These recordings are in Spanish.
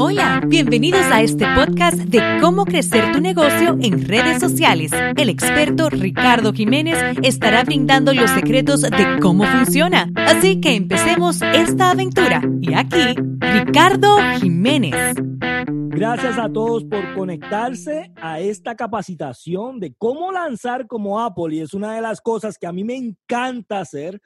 Hola, bienvenidos a este podcast de cómo crecer tu negocio en redes sociales. El experto Ricardo Jiménez estará brindando los secretos de cómo funciona. Así que empecemos esta aventura. Y aquí, Ricardo Jiménez. Gracias a todos por conectarse a esta capacitación de cómo lanzar como Apple. Y es una de las cosas que a mí me encanta hacer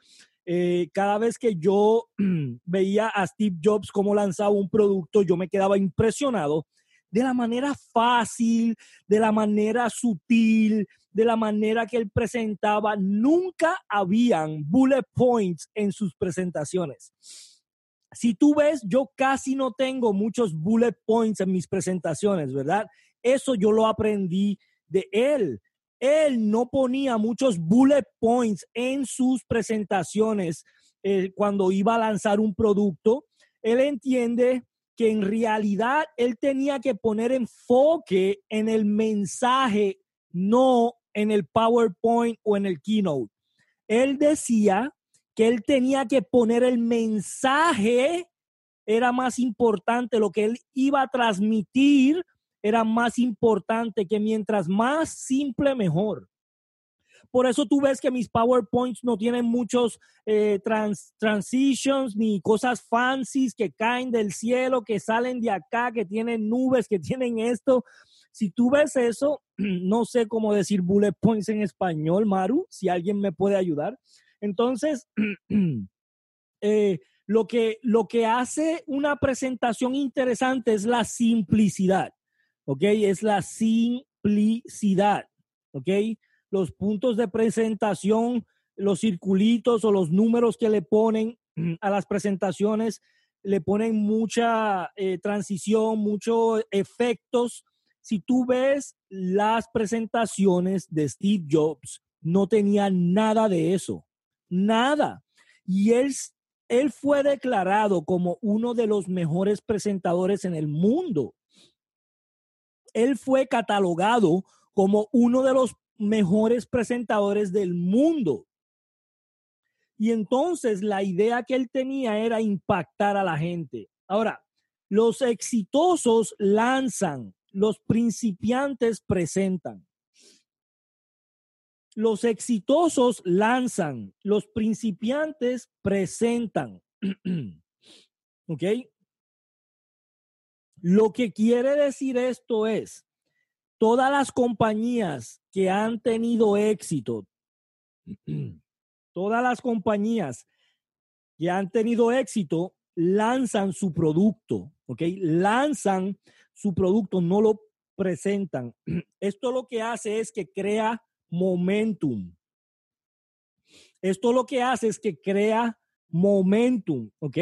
eh, cada vez que yo veía a Steve Jobs cómo lanzaba un producto, yo me quedaba impresionado de la manera fácil, de la manera sutil, de la manera que él presentaba. Nunca habían bullet points en sus presentaciones. Si tú ves, yo casi no tengo muchos bullet points en mis presentaciones, ¿verdad? Eso yo lo aprendí de él él no ponía muchos bullet points en sus presentaciones eh, cuando iba a lanzar un producto. Él entiende que en realidad él tenía que poner enfoque en el mensaje, no en el PowerPoint o en el keynote. Él decía que él tenía que poner el mensaje, era más importante lo que él iba a transmitir era más importante que mientras más simple, mejor. Por eso tú ves que mis PowerPoints no tienen muchos eh, transitions ni cosas fancies que caen del cielo, que salen de acá, que tienen nubes, que tienen esto. Si tú ves eso, no sé cómo decir bullet points en español, Maru, si alguien me puede ayudar. Entonces, eh, lo, que, lo que hace una presentación interesante es la simplicidad. ¿Ok? Es la simplicidad, ¿ok? Los puntos de presentación, los circulitos o los números que le ponen a las presentaciones, le ponen mucha eh, transición, muchos efectos. Si tú ves las presentaciones de Steve Jobs, no tenía nada de eso, nada. Y él, él fue declarado como uno de los mejores presentadores en el mundo él fue catalogado como uno de los mejores presentadores del mundo. Y entonces la idea que él tenía era impactar a la gente. Ahora, los exitosos lanzan, los principiantes presentan. Los exitosos lanzan, los principiantes presentan. ¿Ok? Lo que quiere decir esto es, todas las compañías que han tenido éxito, todas las compañías que han tenido éxito lanzan su producto, ¿ok? Lanzan su producto, no lo presentan. Esto lo que hace es que crea momentum. Esto lo que hace es que crea momentum, ¿ok?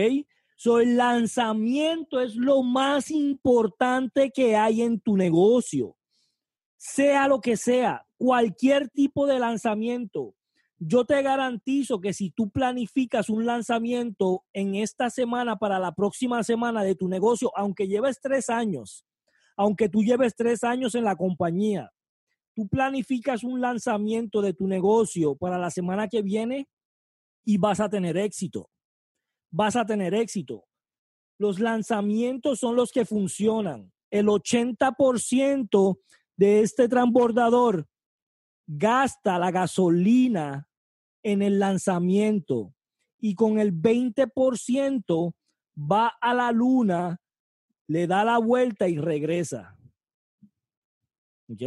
So, el lanzamiento es lo más importante que hay en tu negocio. Sea lo que sea, cualquier tipo de lanzamiento. Yo te garantizo que si tú planificas un lanzamiento en esta semana para la próxima semana de tu negocio, aunque lleves tres años, aunque tú lleves tres años en la compañía, tú planificas un lanzamiento de tu negocio para la semana que viene y vas a tener éxito vas a tener éxito. Los lanzamientos son los que funcionan. El 80% de este transbordador gasta la gasolina en el lanzamiento y con el 20% va a la luna, le da la vuelta y regresa. ¿Ok?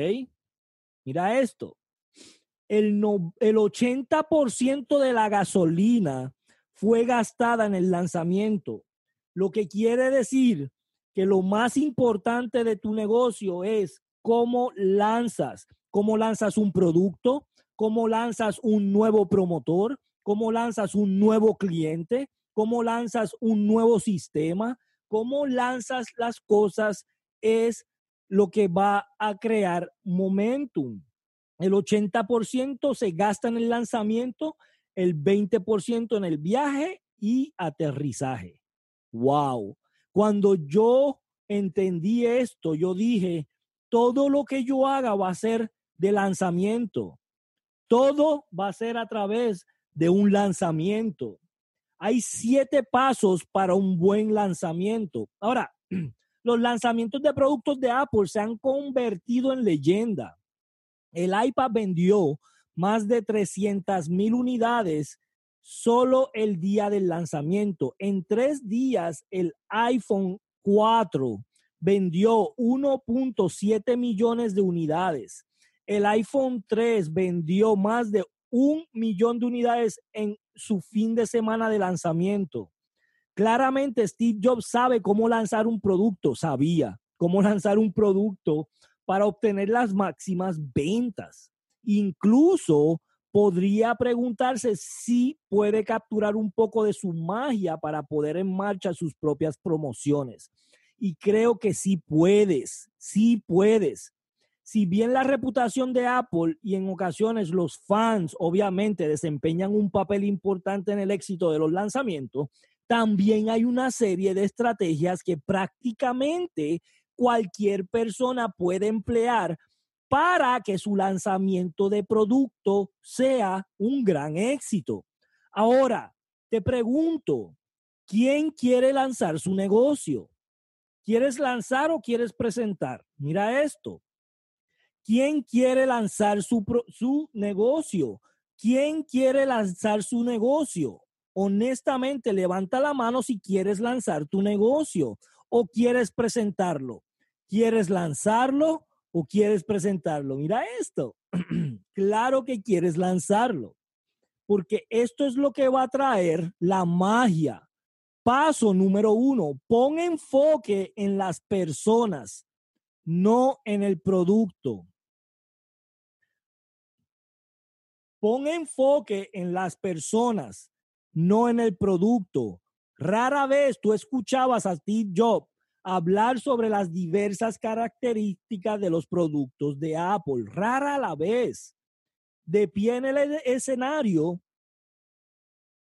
Mira esto. El, no, el 80% de la gasolina fue gastada en el lanzamiento. Lo que quiere decir que lo más importante de tu negocio es cómo lanzas, cómo lanzas un producto, cómo lanzas un nuevo promotor, cómo lanzas un nuevo cliente, cómo lanzas un nuevo sistema, cómo lanzas las cosas es lo que va a crear momentum. El 80% se gasta en el lanzamiento el 20% en el viaje y aterrizaje. ¡Wow! Cuando yo entendí esto, yo dije, todo lo que yo haga va a ser de lanzamiento. Todo va a ser a través de un lanzamiento. Hay siete pasos para un buen lanzamiento. Ahora, los lanzamientos de productos de Apple se han convertido en leyenda. El iPad vendió más de 300 mil unidades solo el día del lanzamiento. En tres días, el iPhone 4 vendió 1.7 millones de unidades. El iPhone 3 vendió más de un millón de unidades en su fin de semana de lanzamiento. Claramente Steve Jobs sabe cómo lanzar un producto, sabía cómo lanzar un producto para obtener las máximas ventas. Incluso podría preguntarse si puede capturar un poco de su magia para poder en marcha sus propias promociones. Y creo que sí puedes, sí puedes. Si bien la reputación de Apple y en ocasiones los fans obviamente desempeñan un papel importante en el éxito de los lanzamientos, también hay una serie de estrategias que prácticamente cualquier persona puede emplear para que su lanzamiento de producto sea un gran éxito. Ahora, te pregunto, ¿quién quiere lanzar su negocio? ¿Quieres lanzar o quieres presentar? Mira esto. ¿Quién quiere lanzar su, su negocio? ¿Quién quiere lanzar su negocio? Honestamente, levanta la mano si quieres lanzar tu negocio o quieres presentarlo. ¿Quieres lanzarlo o quieres presentarlo? Mira esto. claro que quieres lanzarlo, porque esto es lo que va a traer la magia. Paso número uno, pon enfoque en las personas, no en el producto. Pon enfoque en las personas, no en el producto. Rara vez tú escuchabas a Steve Jobs hablar sobre las diversas características de los productos de Apple. Rara la vez. De pie en el escenario,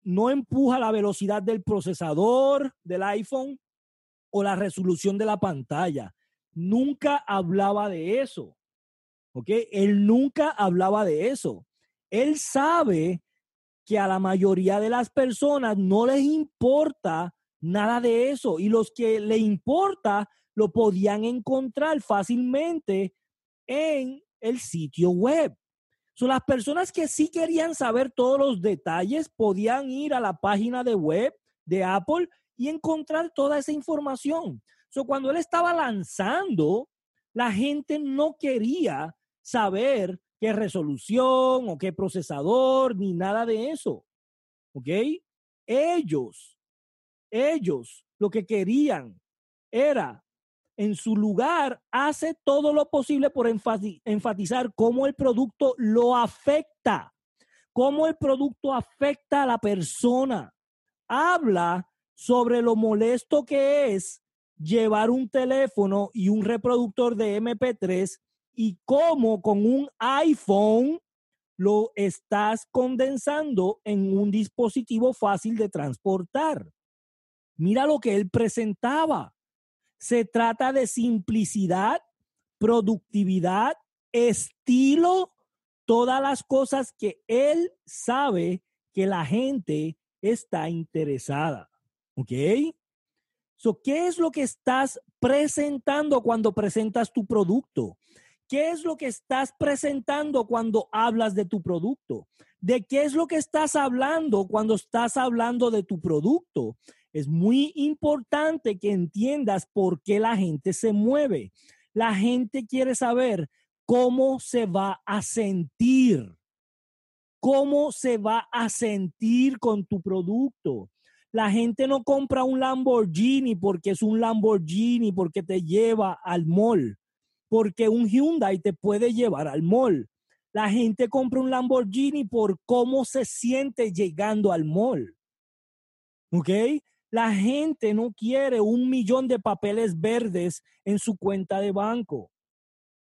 no empuja la velocidad del procesador del iPhone o la resolución de la pantalla. Nunca hablaba de eso. ¿Ok? Él nunca hablaba de eso. Él sabe que a la mayoría de las personas no les importa nada de eso y los que le importa lo podían encontrar fácilmente en el sitio web. Son las personas que sí querían saber todos los detalles podían ir a la página de web de Apple y encontrar toda esa información. So, cuando él estaba lanzando, la gente no quería saber qué resolución o qué procesador, ni nada de eso. ¿Ok? Ellos, ellos lo que querían era, en su lugar, hace todo lo posible por enfatizar cómo el producto lo afecta, cómo el producto afecta a la persona. Habla sobre lo molesto que es llevar un teléfono y un reproductor de MP3 y cómo con un iPhone lo estás condensando en un dispositivo fácil de transportar. Mira lo que él presentaba. Se trata de simplicidad, productividad, estilo, todas las cosas que él sabe que la gente está interesada. ¿Ok? So, ¿Qué es lo que estás presentando cuando presentas tu producto? ¿Qué es lo que estás presentando cuando hablas de tu producto? ¿De qué es lo que estás hablando cuando estás hablando de tu producto? Es muy importante que entiendas por qué la gente se mueve. La gente quiere saber cómo se va a sentir. ¿Cómo se va a sentir con tu producto? La gente no compra un Lamborghini porque es un Lamborghini, porque te lleva al mall porque un Hyundai te puede llevar al mall. La gente compra un Lamborghini por cómo se siente llegando al mall. ¿Ok? La gente no quiere un millón de papeles verdes en su cuenta de banco.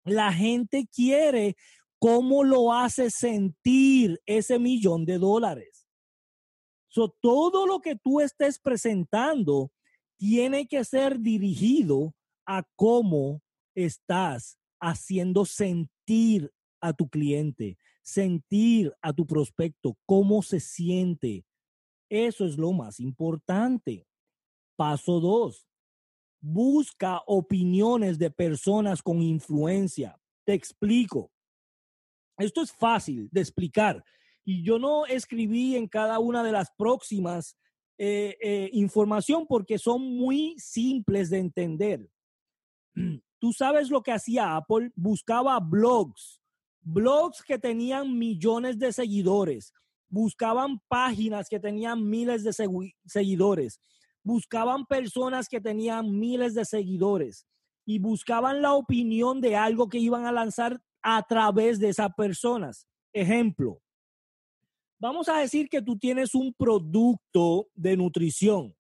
La gente quiere cómo lo hace sentir ese millón de dólares. So, todo lo que tú estés presentando tiene que ser dirigido a cómo estás haciendo sentir a tu cliente, sentir a tu prospecto, cómo se siente. Eso es lo más importante. Paso dos, busca opiniones de personas con influencia. Te explico. Esto es fácil de explicar. Y yo no escribí en cada una de las próximas eh, eh, información porque son muy simples de entender. Tú sabes lo que hacía Apple, buscaba blogs, blogs que tenían millones de seguidores, buscaban páginas que tenían miles de seguidores, buscaban personas que tenían miles de seguidores y buscaban la opinión de algo que iban a lanzar a través de esas personas. Ejemplo, vamos a decir que tú tienes un producto de nutrición,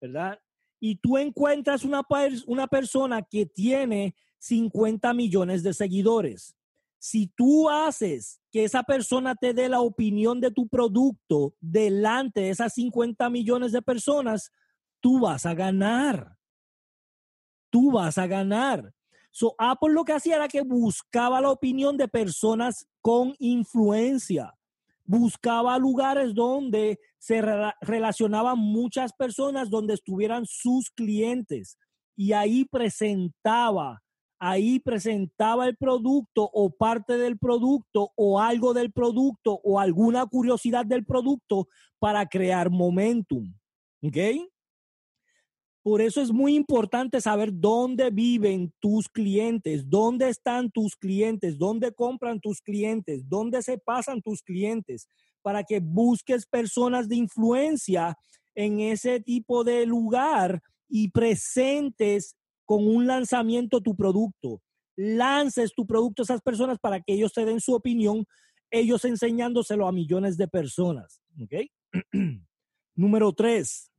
¿verdad? Y tú encuentras una, una persona que tiene 50 millones de seguidores. Si tú haces que esa persona te dé la opinión de tu producto delante de esas 50 millones de personas, tú vas a ganar. Tú vas a ganar. So, Apple lo que hacía era que buscaba la opinión de personas con influencia. Buscaba lugares donde se relacionaban muchas personas, donde estuvieran sus clientes. Y ahí presentaba, ahí presentaba el producto o parte del producto o algo del producto o alguna curiosidad del producto para crear momentum. ¿Ok? Por eso es muy importante saber dónde viven tus clientes, dónde están tus clientes, dónde compran tus clientes, dónde se pasan tus clientes, para que busques personas de influencia en ese tipo de lugar y presentes con un lanzamiento tu producto. Lances tu producto a esas personas para que ellos te den su opinión, ellos enseñándoselo a millones de personas. ¿Ok? Número tres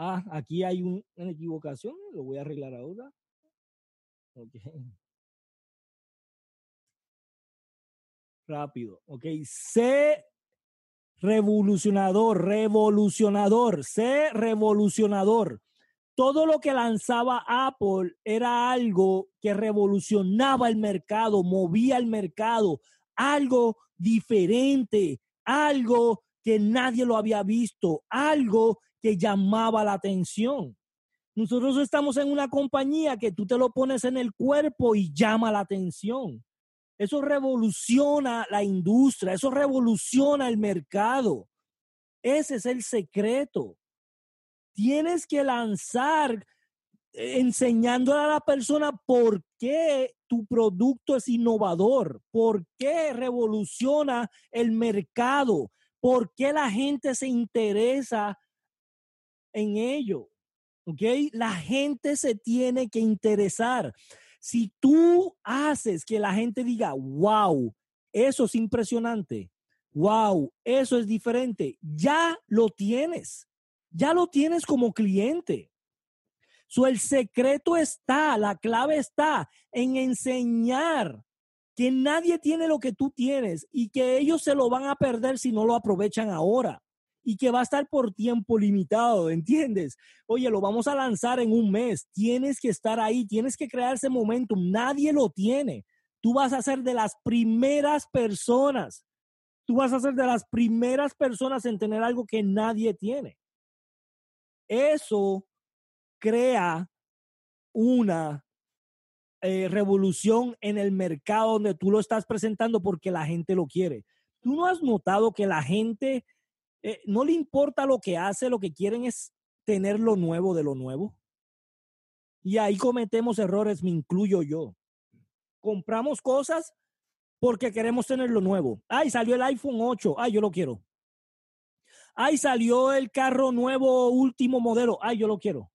Ah, aquí hay una equivocación, lo voy a arreglar ahora. Rápido, ok. Sé revolucionador, revolucionador, sé revolucionador. Todo lo que lanzaba Apple era algo que revolucionaba el mercado, movía el mercado, algo diferente, algo que nadie lo había visto, algo que llamaba la atención. Nosotros estamos en una compañía que tú te lo pones en el cuerpo y llama la atención. Eso revoluciona la industria, eso revoluciona el mercado. Ese es el secreto. Tienes que lanzar eh, enseñándole a la persona por qué tu producto es innovador, por qué revoluciona el mercado, por qué la gente se interesa en ello. ¿Ok? La gente se tiene que interesar. Si tú haces que la gente diga, wow, eso es impresionante, wow, eso es diferente, ya lo tienes, ya lo tienes como cliente. So, el secreto está, la clave está en enseñar que nadie tiene lo que tú tienes y que ellos se lo van a perder si no lo aprovechan ahora y que va a estar por tiempo limitado, ¿entiendes? Oye, lo vamos a lanzar en un mes, tienes que estar ahí, tienes que crear ese momentum, nadie lo tiene. Tú vas a ser de las primeras personas, tú vas a ser de las primeras personas en tener algo que nadie tiene. Eso crea una eh, revolución en el mercado donde tú lo estás presentando porque la gente lo quiere. ¿Tú no has notado que la gente eh, no le importa lo que hace, lo que quieren es tener lo nuevo de lo nuevo. Y ahí cometemos errores, me incluyo yo. Compramos cosas porque queremos tener lo nuevo. Ay, salió el iPhone 8. Ay, yo lo quiero. Ay, salió el carro nuevo, último modelo. Ay, yo lo quiero.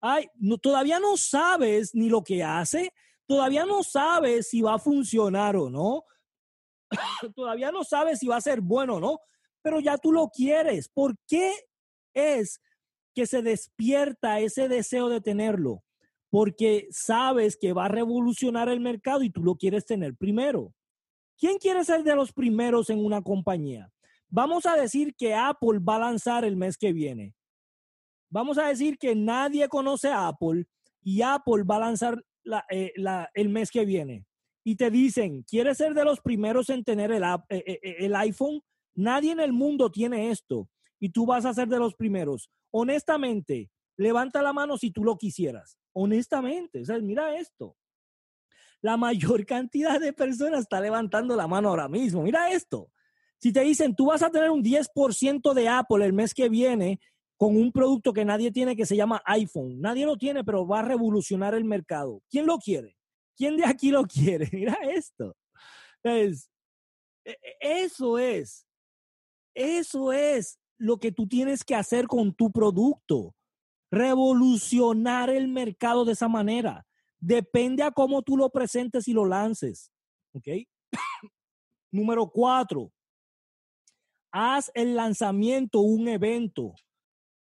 Ay, todavía no sabes ni lo que hace. Todavía no sabes si va a funcionar o no. todavía no sabes si va a ser bueno o no pero ya tú lo quieres. ¿Por qué es que se despierta ese deseo de tenerlo? Porque sabes que va a revolucionar el mercado y tú lo quieres tener primero. ¿Quién quiere ser de los primeros en una compañía? Vamos a decir que Apple va a lanzar el mes que viene. Vamos a decir que nadie conoce a Apple y Apple va a lanzar eh, el mes que viene. Y te dicen, ¿quieres ser de los primeros en tener el, eh, eh, el iPhone? Nadie en el mundo tiene esto y tú vas a ser de los primeros. Honestamente, Levanta la mano si tú lo quisieras. Honestamente, mira esto. La mayor cantidad de personas está levantando la mano ahora mismo. Mira esto. Si te dicen, tú vas a tener un 10% de Apple el mes que viene con un producto que nadie tiene que se llama iPhone. Nadie lo tiene, pero va a revolucionar el mercado. ¿Quién lo quiere? ¿Quién de aquí lo quiere? Mira esto. Es, e, e, eso es, eso es lo que tú tienes que hacer con tu producto. Revolucionar el mercado de esa manera. Depende a cómo tú lo presentes y lo lances. ¿Ok? Número cuatro, haz el lanzamiento un evento.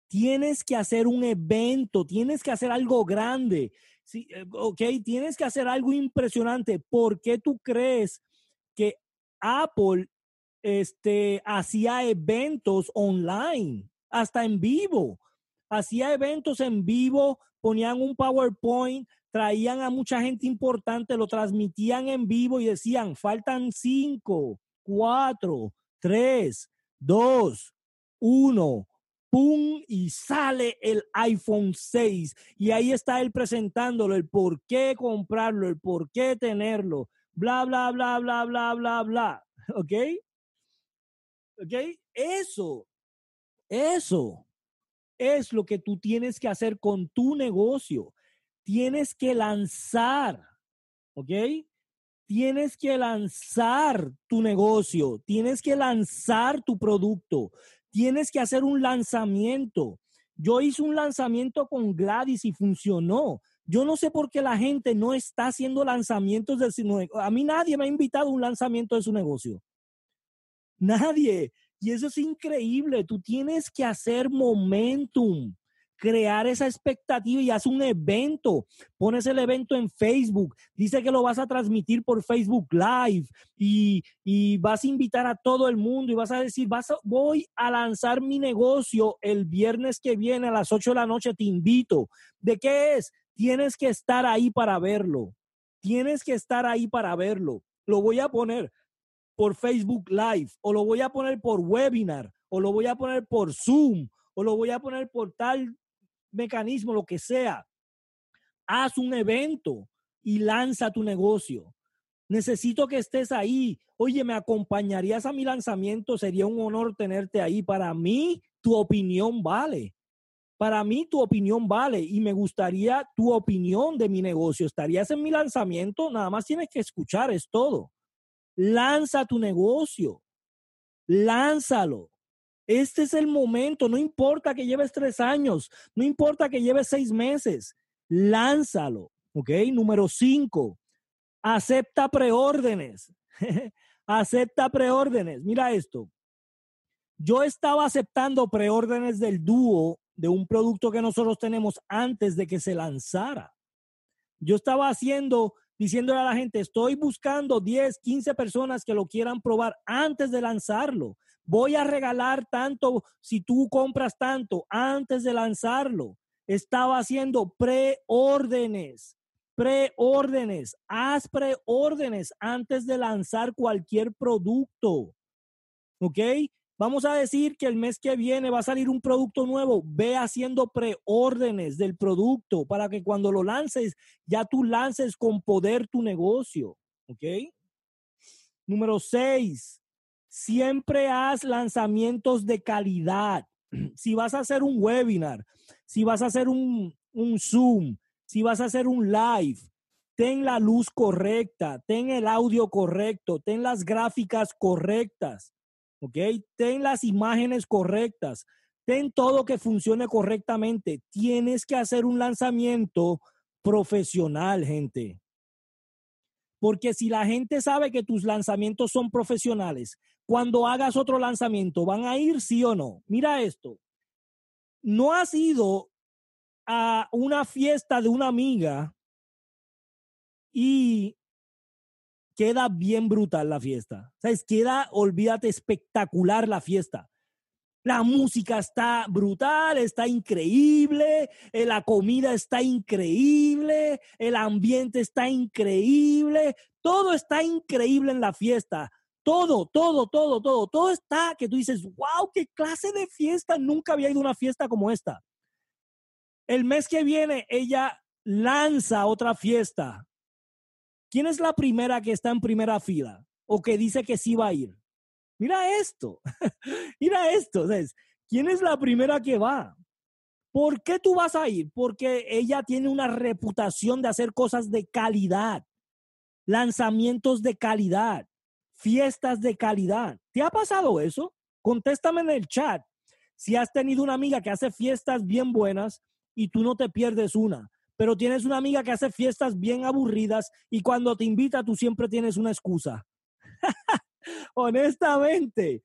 Tienes que hacer un evento, tienes que hacer algo grande. Sí, eh, ok, tienes que hacer algo impresionante. ¿Por qué tú crees que Apple este, hacía eventos online, hasta en vivo? Hacía eventos en vivo, ponían un PowerPoint, traían a mucha gente importante, lo transmitían en vivo y decían, faltan cinco, cuatro, tres, dos, uno, ¡pum! Y sale el iPhone 6. Y ahí está él presentándolo, el por qué comprarlo, el por qué tenerlo, bla, bla, bla, bla, bla, bla, bla. ¿Ok? ¿Ok? Eso, eso es lo que tú tienes que hacer con tu negocio. Tienes que lanzar, ¿ok? Tienes que lanzar tu negocio, tienes que lanzar tu producto, tienes que hacer un lanzamiento. Yo hice un lanzamiento con Gladys y funcionó. Yo no sé por qué la gente no está haciendo lanzamientos de su negocio. A mí nadie me ha invitado a un lanzamiento de su negocio. Nadie. Y eso es increíble. Tú tienes que hacer momentum crear esa expectativa y haz un evento. Pones el evento en Facebook, dice que lo vas a transmitir por Facebook Live y, vas a invitar a todo el mundo y vas a decir, vas voy a lanzar mi negocio el viernes que viene a las 8 de la noche, te invito. ¿De qué es? Tienes que estar ahí para verlo. Tienes que estar ahí para verlo. Lo voy a poner por Facebook Live o lo voy a poner por webinar o lo voy a poner por Zoom o lo voy a poner por tal mecanismo, lo que sea. Haz un evento y lanza tu negocio. Necesito que estés ahí. Oye, ¿me acompañarías a mi lanzamiento? Sería un honor tenerte ahí. Para mí, tu opinión vale. Para mí, tu opinión vale y me gustaría tu opinión de mi negocio. ¿Estarías en mi lanzamiento? Nada más tienes que escuchar, es todo. Lanza tu negocio. Lánzalo. Este es el momento, no importa que lleves tres años, no importa que lleves seis meses, lánzalo, ¿ok? Número cinco, acepta preórdenes, acepta preórdenes. Mira esto, yo estaba aceptando preórdenes del dúo de un producto que nosotros tenemos antes de que se lanzara. Yo estaba haciendo, diciéndole a la gente, estoy buscando 10, 15 personas que lo quieran probar antes de lanzarlo voy a regalar tanto si tú compras tanto antes de lanzarlo. Estaba haciendo preórdenes, preórdenes, haz preórdenes antes de lanzar cualquier producto. ¿Ok? Vamos a decir que el mes que viene va a salir un producto nuevo. Ve haciendo preórdenes del producto para que cuando lo lances, ya tú lances con poder tu negocio. ¿Ok? Número seis, siempre haz lanzamientos de calidad. Si vas a hacer un webinar, si vas a hacer un, un Zoom, si vas a hacer un live, ten la luz correcta, ten el audio correcto, ten las gráficas correctas, ¿ok? Ten las imágenes correctas, ten todo que funcione correctamente. Tienes que hacer un lanzamiento profesional, gente. Porque si la gente sabe que tus lanzamientos son profesionales, cuando hagas otro lanzamiento, ¿van a ir sí o no? Mira esto. No has ido a una fiesta de una amiga y queda bien brutal la fiesta. ¿Sabes? Queda, olvídate, espectacular la fiesta. La música está brutal, está increíble, eh, la comida está increíble, el ambiente está increíble, todo está increíble en la fiesta. Todo, todo, todo, todo, todo está que tú dices, wow, qué clase de fiesta, nunca había ido a una fiesta como esta. El mes que viene ella lanza otra fiesta. ¿Quién es la primera que está en primera fila o que dice que sí va a ir? Mira esto, mira esto. ¿Quién es la primera que va? ¿Por qué tú vas a ir? Porque ella tiene una reputación de hacer cosas de calidad, lanzamientos de calidad, fiestas de calidad. ¿Te ha pasado eso? Contéstame en el chat si has tenido una amiga que hace fiestas bien buenas y tú no te pierdes una, pero tienes una amiga que hace fiestas bien aburridas y cuando te invita tú siempre tienes una excusa. Honestamente,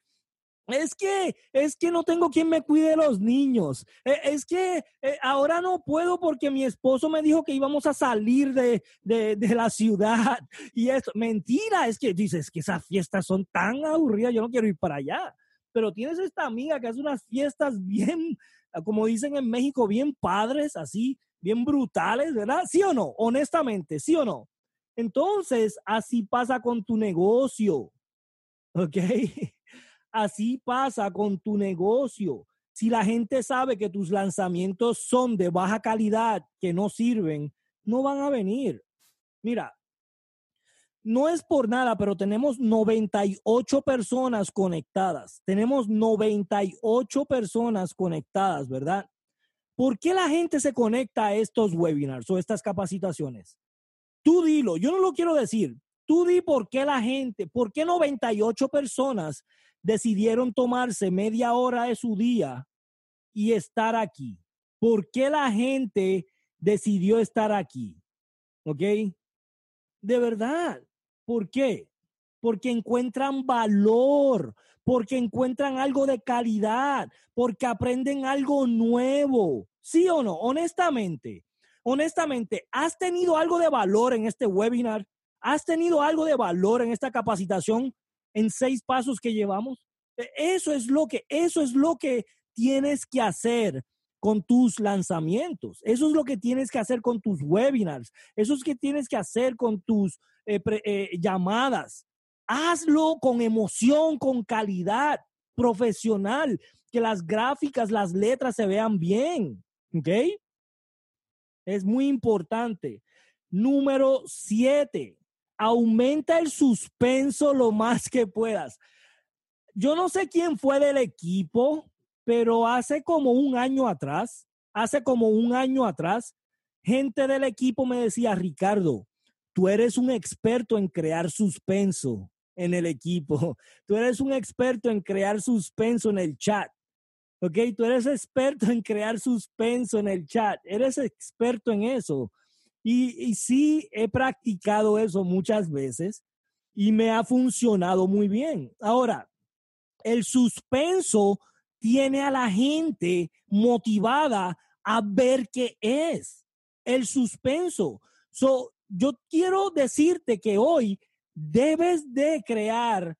es que, es que no tengo quien me cuide los niños. E, es que eh, ahora no puedo porque mi esposo me dijo que íbamos a salir de, de, de la ciudad. Y es mentira, es que dices que esas fiestas son tan aburridas, yo no quiero ir para allá. Pero tienes esta amiga que hace unas fiestas bien, como dicen en México, bien padres, así, bien brutales, ¿verdad? ¿Sí o no? Honestamente, ¿sí o no? Entonces, así pasa con tu negocio. ¿Ok? Así pasa con tu negocio. Si la gente sabe que tus lanzamientos son de baja calidad, que no sirven, no van a venir. Mira, no es por nada, pero tenemos 98 personas conectadas. Tenemos 98 personas conectadas, ¿verdad? ¿Por qué la gente se conecta a estos webinars o estas capacitaciones? Tú dilo, yo no lo quiero decir. Tú di por qué la gente, por qué 98 personas decidieron tomarse media hora de su día y estar aquí. ¿Por qué la gente decidió estar aquí? ¿Ok? De verdad. ¿Por qué? Porque encuentran valor, porque encuentran algo de calidad, porque aprenden algo nuevo. ¿Sí o no? Honestamente, honestamente, ¿has tenido algo de valor en este webinar? ¿Has tenido algo de valor en esta capacitación? en seis pasos que llevamos. E, eso es lo que, eso es lo que tienes que hacer con tus lanzamientos. Eso es lo que tienes que hacer con tus webinars. Eso es lo que tienes que hacer con tus eh, eh, llamadas. Hazlo con emoción, con calidad profesional, que las gráficas, las letras se vean bien. ¿Ok? Es muy importante. Número siete, aumenta el suspenso lo más que puedas. Yo no sé quién fue del equipo, pero hace como un año atrás, hace como un año atrás, gente del equipo me decía, Ricardo, tú eres un experto en crear suspenso en el equipo. Tú eres un experto en crear suspenso en el chat. ¿Ok? Tú eres experto en crear suspenso en el chat. Eres experto en eso. Y, sí, he practicado eso muchas veces y me ha funcionado muy bien. Ahora, el suspenso tiene a la gente motivada a ver qué es el suspenso. So, yo quiero decirte que hoy debes de crear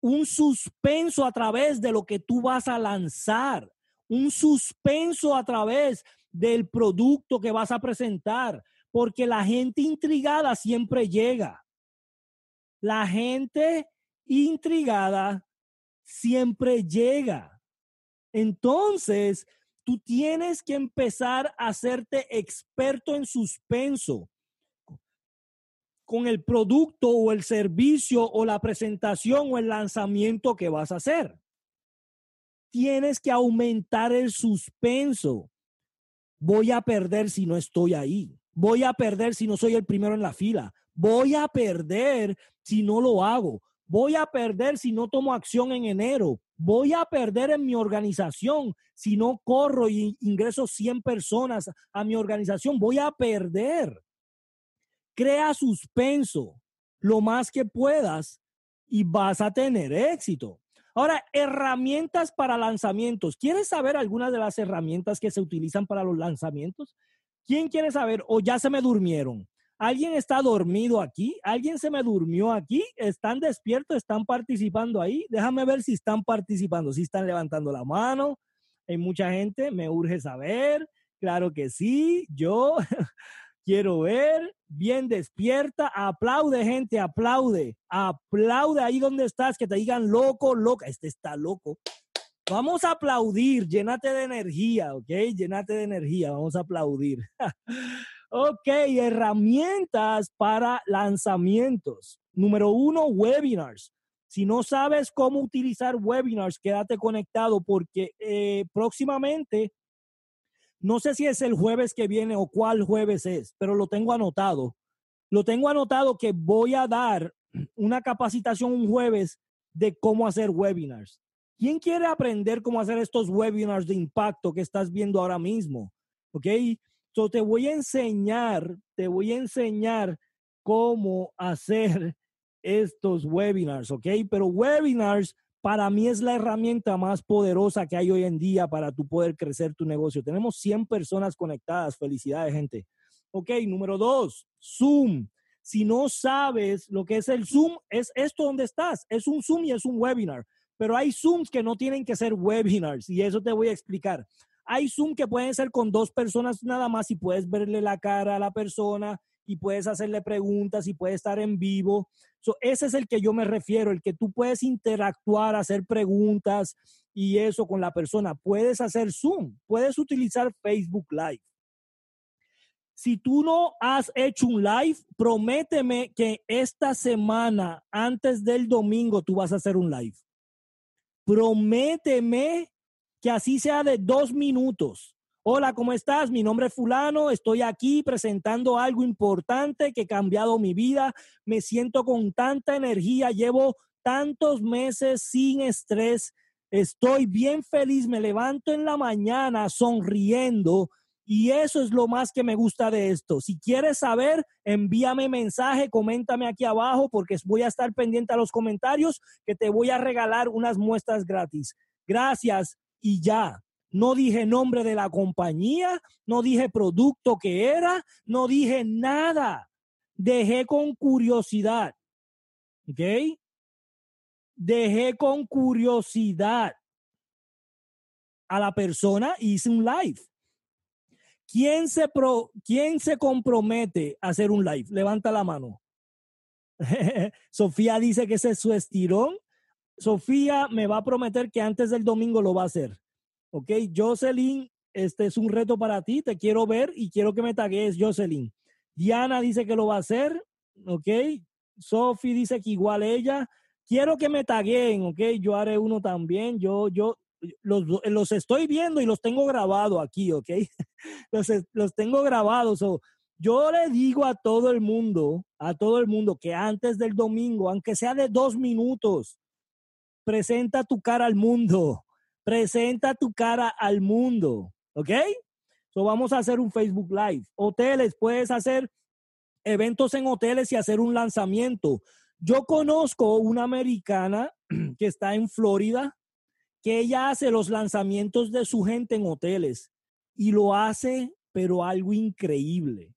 un suspenso a través de lo que tú vas a lanzar, un suspenso a través del producto que vas a presentar, porque la gente intrigada siempre llega. La gente intrigada siempre llega. Entonces, tú tienes que empezar a hacerte experto en suspenso con el producto o el servicio o la presentación o el lanzamiento que vas a hacer. Tienes que aumentar el suspenso. Voy a perder si no estoy ahí. Voy a perder si no soy el primero en la fila. Voy a perder si no lo hago. Voy a perder si no tomo acción en enero. Voy a perder en mi organización si no corro y ingreso 100 personas a mi organización. Voy a perder. Crea suspenso lo más que puedas y vas a tener éxito. Ahora, herramientas para lanzamientos. ¿Quieres saber algunas de las herramientas que se utilizan para los lanzamientos? ¿Quién quiere saber? O ya se me durmieron. ¿Alguien está dormido aquí? ¿Alguien se me durmió aquí? ¿Están despiertos? ¿Están participando ahí? Déjame ver si están participando, si están levantando la mano. Hay mucha gente, me urge saber. Claro que sí, yo quiero ver. Bien despierta. Aplaude, gente, aplaude. Aplaude ahí donde estás, que te digan loco, loca. Este está loco. Vamos a aplaudir, llénate de energía, ¿ok? Llénate de energía, vamos a aplaudir. ok, herramientas para lanzamientos. Número uno, webinars. Si no sabes cómo utilizar webinars, quédate conectado porque eh, próximamente, no sé si es el jueves que viene o cuál jueves es, pero lo tengo anotado. Lo tengo anotado que voy a dar una capacitación un jueves de cómo hacer webinars. ¿Quién quiere aprender cómo hacer estos webinars de impacto que estás viendo ahora mismo? ¿Ok? Te voy a enseñar, te voy a enseñar cómo hacer estos webinars, ¿ok? Pero webinars para mí es la herramienta más poderosa que hay hoy en día para tu poder crecer tu negocio. Tenemos 100 personas conectadas. Felicidades, gente. Ok, número dos, Zoom. Si no sabes lo que es el Zoom, es esto donde estás. Es un Zoom y es un webinar. Pero hay Zooms que no tienen que ser webinars y eso te voy a explicar. Hay Zoom que pueden ser con dos personas nada más y puedes verle la cara a la persona y puedes hacerle preguntas y puede estar en vivo. ese es el que yo me refiero, el que tú puedes interactuar, hacer preguntas y eso con la persona. Puedes hacer Zoom, puedes utilizar Facebook Live. Si tú no has hecho un live, prométeme que esta semana, antes del domingo, tú vas a hacer un live prométeme que así sea de dos minutos. Hola, ¿cómo estás? Mi nombre es fulano, estoy aquí presentando algo importante que ha cambiado mi vida. Me siento con tanta energía, llevo tantos meses sin estrés, estoy bien feliz, me levanto en la mañana sonriendo y eso es lo más que me gusta de esto. Si quieres saber, envíame mensaje, coméntame aquí abajo porque voy a estar pendiente a los comentarios que te voy a regalar unas muestras gratis. Gracias y ya. No dije nombre de la compañía, no dije producto que era, no dije nada. Dejé con curiosidad. ¿Ok? Dejé con curiosidad a la persona y hice un live. ¿Quién se, pro, ¿Quién se compromete a hacer un live? Levanta la mano. Sofía dice que ese es su estirón. Sofía me va a prometer que antes del domingo lo va a hacer. Ok, Jocelyn, este es un reto para ti. Te quiero ver y quiero que me tagues, Jocelyn. Diana dice que lo va a hacer. Ok, Sofía dice que igual ella. Quiero que me taguen, ok. Yo haré uno también. Yo, yo, los, los estoy viendo y los tengo grabado aquí, ¿ok? los, los tengo grabados. yo le digo a todo el mundo, a todo el mundo, que antes del domingo, aunque sea de dos minutos, presenta tu cara al mundo. Presenta tu cara al mundo, ¿ok? So vamos a hacer un Facebook Live. Hoteles, puedes hacer eventos en hoteles y hacer un lanzamiento. Yo conozco una americana que está en Florida, que ella hace los lanzamientos de su gente en hoteles y lo hace, pero algo increíble.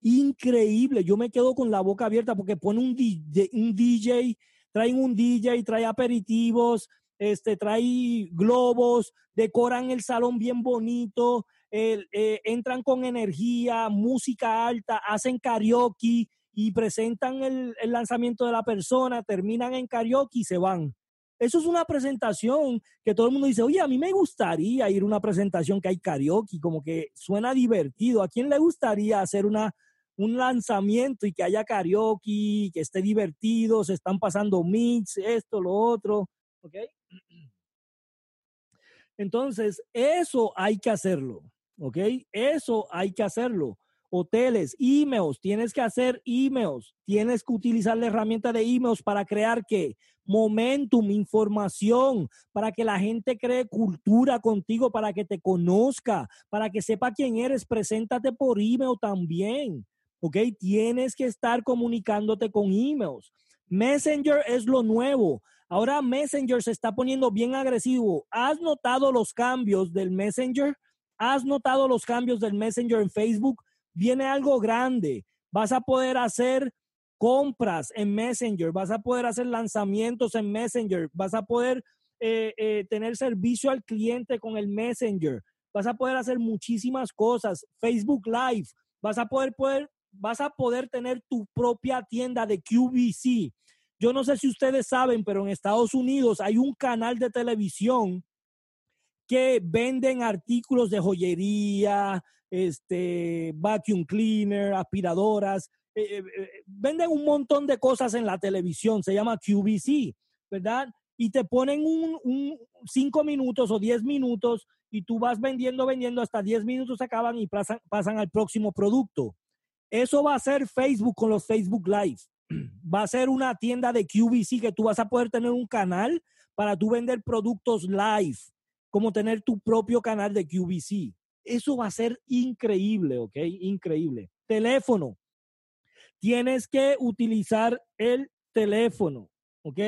Increíble. Yo me quedo con la boca abierta porque pone un DJ, un DJ traen un DJ, trae aperitivos, este, trae globos, decoran el salón bien bonito, eh, entran con energía, música alta, hacen karaoke y presentan el, el lanzamiento de la persona, terminan en karaoke y se van. Eso es una presentación que todo el mundo dice, oye, a mí me gustaría ir a una presentación que hay karaoke, como que suena divertido. ¿A quién le gustaría hacer una, un lanzamiento y que haya karaoke, que esté divertido, se están pasando mix, esto, lo otro? ¿Ok? Entonces, eso hay que hacerlo, ¿ok? Eso hay que hacerlo hoteles, emails, tienes que hacer emails, tienes que utilizar la herramienta de emails para crear qué? Momentum, información, para que la gente cree cultura contigo, para que te conozca, para que sepa quién eres, preséntate por email también, ¿ok? Tienes que estar comunicándote con emails. Messenger es lo nuevo. Ahora Messenger se está poniendo bien agresivo. ¿Has notado los cambios del Messenger? ¿Has notado los cambios del Messenger en Facebook? Viene algo grande. Vas a poder hacer compras en Messenger, vas a poder hacer lanzamientos en Messenger, vas a poder eh, eh, tener servicio al cliente con el Messenger, vas a poder hacer muchísimas cosas. Facebook Live, vas a poder, poder, vas a poder tener tu propia tienda de QVC. Yo no sé si ustedes saben, pero en Estados Unidos hay un canal de televisión que venden artículos de joyería, este, vacuum cleaner, aspiradoras, eh, eh, venden un montón de cosas en la televisión, se llama QVC, ¿verdad? Y te ponen un, cinco minutos o diez minutos y tú vas vendiendo, vendiendo, hasta diez minutos acaban y pasan, pasan al próximo producto. Eso va a ser Facebook con los Facebook Live. Va a ser una tienda de QVC que tú vas a poder tener un canal para tú vender productos live, como tener tu propio canal de QVC. Eso va a ser increíble, ¿ok? Increíble. Teléfono. Tienes que utilizar el teléfono, ¿ok?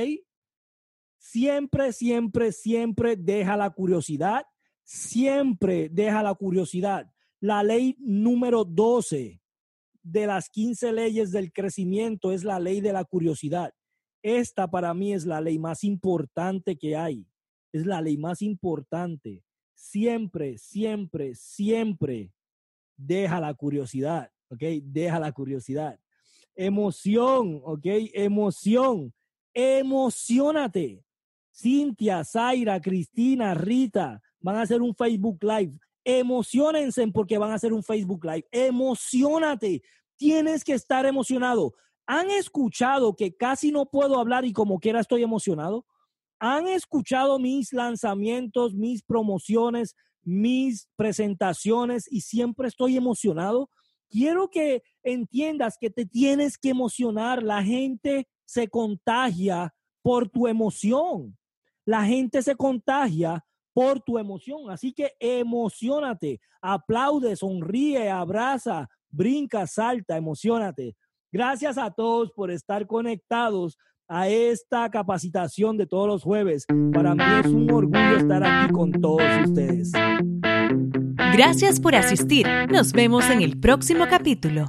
Siempre, siempre, siempre deja la curiosidad. Siempre deja la curiosidad. La ley número 12 de las 15 leyes del crecimiento es la ley de la curiosidad. Esta para mí es la ley más importante que hay. Es la ley más importante. Siempre, siempre, siempre deja la curiosidad, ¿ok? Deja la curiosidad. Emoción, ¿ok? Emoción. Emocionate. Cintia, Zaira, Cristina, Rita van a hacer un Facebook Live. Emocionense porque van a hacer un Facebook Live. Emocionate. Tienes que estar emocionado. ¿Han escuchado que casi no puedo hablar y como quiera estoy emocionado? ¿Han escuchado mis lanzamientos, mis promociones, mis presentaciones y siempre estoy emocionado? Quiero que entiendas que te tienes que emocionar. La gente se contagia por tu emoción. La gente se contagia por tu emoción. Así que emocionate, aplaude, sonríe, abraza, brinca, salta, emocionate. Gracias a todos por estar conectados a esta capacitación de todos los jueves. Para mí es un orgullo estar aquí con todos ustedes. Gracias por asistir. Nos vemos en el próximo capítulo.